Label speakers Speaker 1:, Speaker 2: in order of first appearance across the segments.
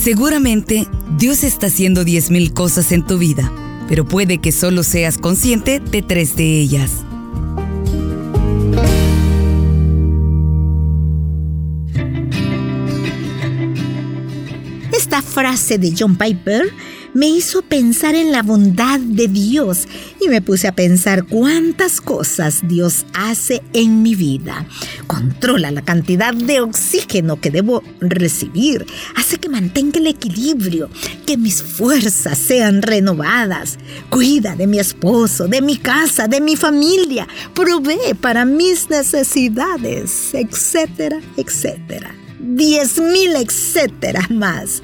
Speaker 1: Seguramente Dios está haciendo 10.000 cosas en tu vida, pero puede que solo seas consciente de tres de ellas.
Speaker 2: Esta frase de John Piper me hizo pensar en la bondad de Dios y me puse a pensar cuántas cosas Dios hace en mi vida. Controla la cantidad de oxígeno que debo recibir, hace que mantenga el equilibrio, que mis fuerzas sean renovadas, cuida de mi esposo, de mi casa, de mi familia, provee para mis necesidades, etcétera, etcétera. Diez mil etcétera más.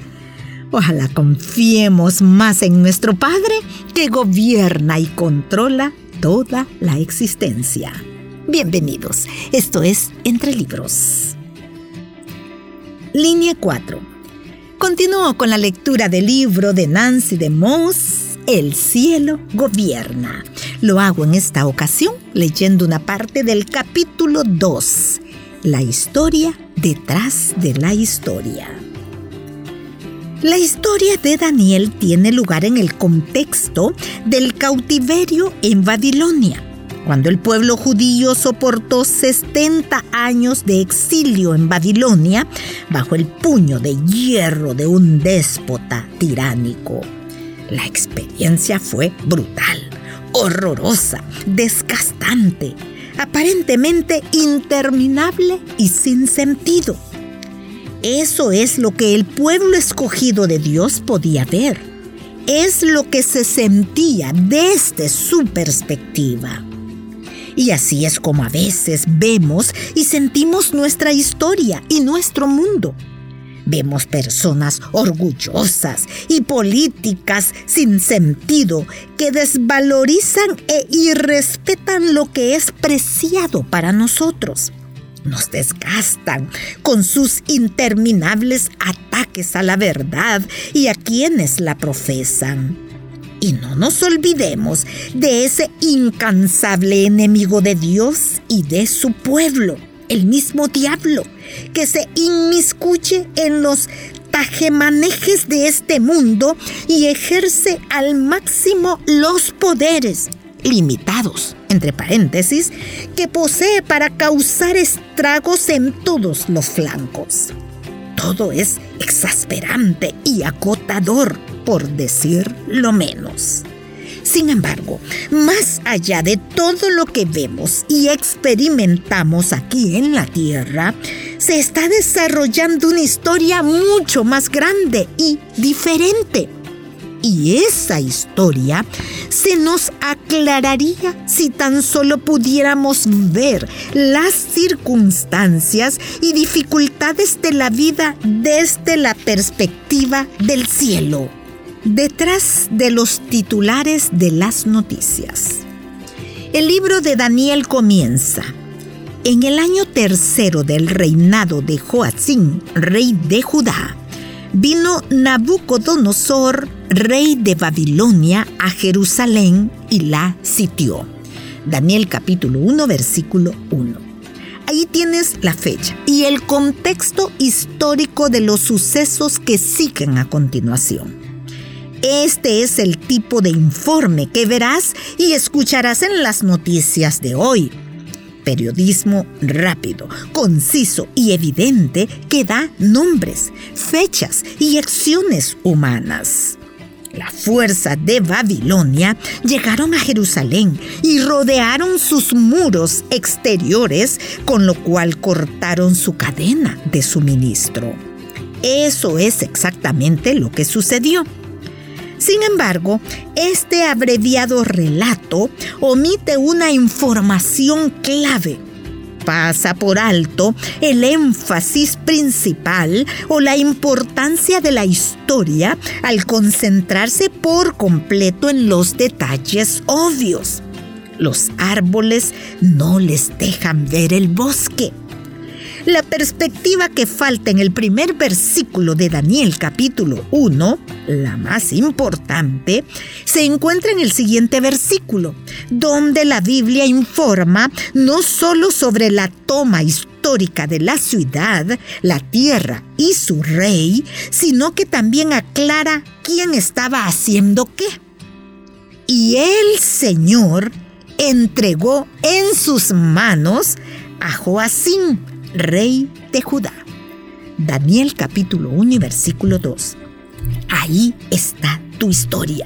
Speaker 2: Ojalá confiemos más en nuestro Padre que gobierna y controla toda la existencia. Bienvenidos, esto es Entre Libros. Línea 4. Continúo con la lectura del libro de Nancy de Moss, El cielo gobierna. Lo hago en esta ocasión leyendo una parte del capítulo 2, la historia detrás de la historia. La historia de Daniel tiene lugar en el contexto del cautiverio en Babilonia, cuando el pueblo judío soportó 70 años de exilio en Babilonia bajo el puño de hierro de un déspota tiránico. La experiencia fue brutal, horrorosa, desgastante, aparentemente interminable y sin sentido. Eso es lo que el pueblo escogido de Dios podía ver. Es lo que se sentía desde su perspectiva. Y así es como a veces vemos y sentimos nuestra historia y nuestro mundo. Vemos personas orgullosas y políticas sin sentido que desvalorizan e irrespetan lo que es preciado para nosotros nos desgastan con sus interminables ataques a la verdad y a quienes la profesan. Y no nos olvidemos de ese incansable enemigo de Dios y de su pueblo, el mismo diablo, que se inmiscuye en los tajemanejes de este mundo y ejerce al máximo los poderes limitados, entre paréntesis, que posee para causar estragos en todos los flancos. Todo es exasperante y acotador, por decir lo menos. Sin embargo, más allá de todo lo que vemos y experimentamos aquí en la Tierra, se está desarrollando una historia mucho más grande y diferente y esa historia se nos aclararía si tan solo pudiéramos ver las circunstancias y dificultades de la vida desde la perspectiva del cielo, detrás de los titulares de las noticias. El libro de Daniel comienza. En el año tercero del reinado de Joacín, rey de Judá, vino Nabucodonosor, rey de Babilonia, a Jerusalén y la sitió. Daniel capítulo 1, versículo 1. Ahí tienes la fecha y el contexto histórico de los sucesos que siguen a continuación. Este es el tipo de informe que verás y escucharás en las noticias de hoy periodismo rápido, conciso y evidente que da nombres, fechas y acciones humanas. La fuerza de Babilonia llegaron a Jerusalén y rodearon sus muros exteriores, con lo cual cortaron su cadena de suministro. Eso es exactamente lo que sucedió. Sin embargo, este abreviado relato omite una información clave. Pasa por alto el énfasis principal o la importancia de la historia al concentrarse por completo en los detalles obvios. Los árboles no les dejan ver el bosque La perspectiva que falta en el primer versículo de Daniel capítulo 1, la más importante, se encuentra en el siguiente versículo, donde la Biblia informa no solo sobre la toma histórica de la ciudad, la tierra y su rey, sino que también aclara quién estaba haciendo qué. Y el Señor entregó en sus manos a Joacín, rey de Judá. Daniel capítulo 1 versículo 2. Ahí está tu historia.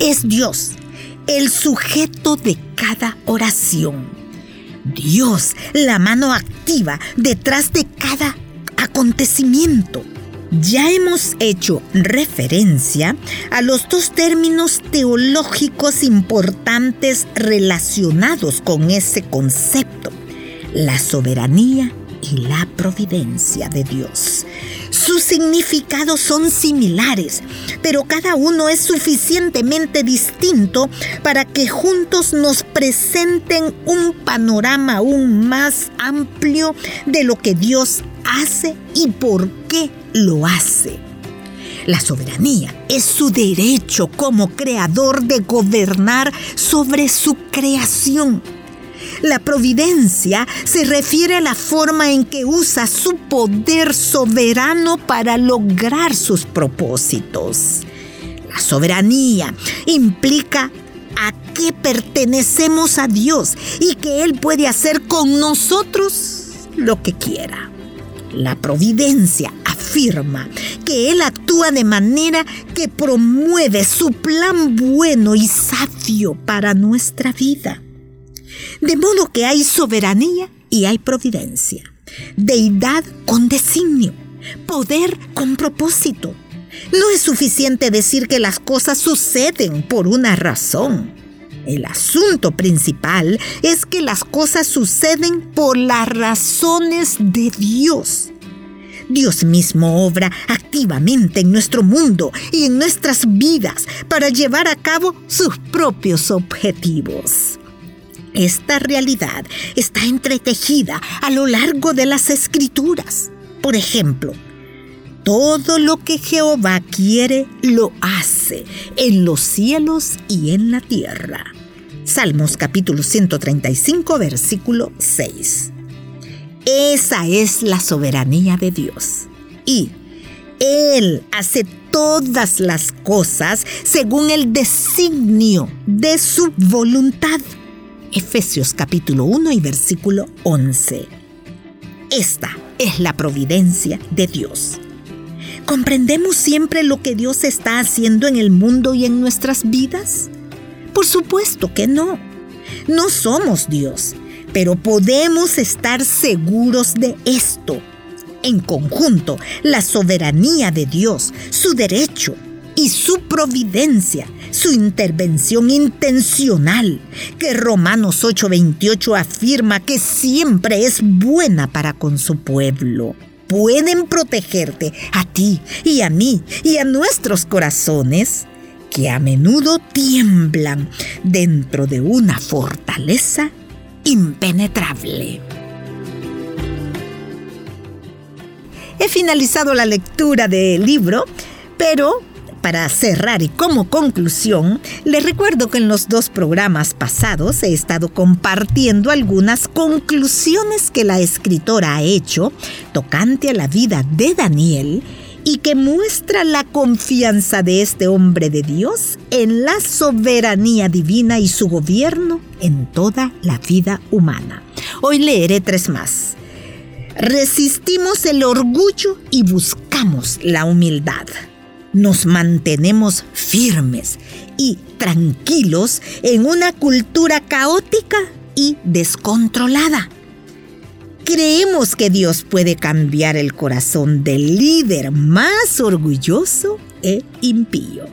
Speaker 2: Es Dios el sujeto de cada oración. Dios, la mano activa detrás de cada acontecimiento. Ya hemos hecho referencia a los dos términos teológicos importantes relacionados con ese concepto, la soberanía y la providencia de Dios. Sus significados son similares, pero cada uno es suficientemente distinto para que juntos nos presenten un panorama aún más amplio de lo que Dios hace y por qué lo hace. La soberanía es su derecho como creador de gobernar sobre su creación. La providencia se refiere a la forma en que usa su poder soberano para lograr sus propósitos. La soberanía implica a qué pertenecemos a Dios y que Él puede hacer con nosotros lo que quiera. La providencia afirma que Él actúa de manera que promueve su plan bueno y sabio para nuestra vida. De modo que hay soberanía y hay providencia, deidad con designio, poder con propósito. No es suficiente decir que las cosas suceden por una razón. El asunto principal es que las cosas suceden por las razones de Dios. Dios mismo obra activamente en nuestro mundo y en nuestras vidas para llevar a cabo sus propios objetivos. Esta realidad está entretejida a lo largo de las escrituras. Por ejemplo, todo lo que Jehová quiere lo hace en los cielos y en la tierra. Salmos capítulo 135 versículo 6. Esa es la soberanía de Dios. Y Él hace todas las cosas según el designio de su voluntad. Efesios capítulo 1 y versículo 11. Esta es la providencia de Dios. ¿Comprendemos siempre lo que Dios está haciendo en el mundo y en nuestras vidas? Por supuesto que no. No somos Dios, pero podemos estar seguros de esto. En conjunto, la soberanía de Dios, su derecho y su providencia, su intervención intencional, que Romanos 8:28 afirma que siempre es buena para con su pueblo pueden protegerte a ti y a mí y a nuestros corazones que a menudo tiemblan dentro de una fortaleza impenetrable. He finalizado la lectura del libro, pero para cerrar y como conclusión, les recuerdo que en los dos programas pasados he estado compartiendo algunas conclusiones que la escritora ha hecho tocante a la vida de Daniel y que muestra la confianza de este hombre de Dios en la soberanía divina y su gobierno en toda la vida humana. Hoy leeré tres más. Resistimos el orgullo y buscamos la humildad. Nos mantenemos firmes y tranquilos en una cultura caótica y descontrolada creemos que Dios puede cambiar el corazón del líder más orgulloso e impío.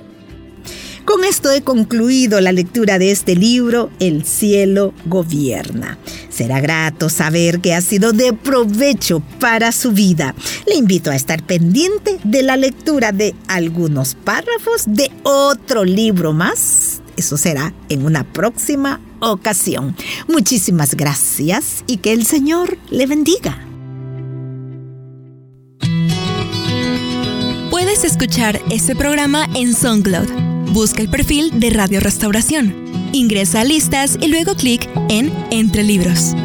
Speaker 2: Con esto he concluido la lectura de este libro, El cielo gobierna. Será grato saber que ha sido de provecho para su vida. Le invito a estar pendiente de la lectura de algunos párrafos de otro libro más. Eso será en una próxima ocasión. Muchísimas gracias y que el Señor le bendiga.
Speaker 3: Puedes escuchar este programa en SoundCloud. Busca el perfil de Radio Restauración. Ingresa a listas y luego clic en Entre Libros.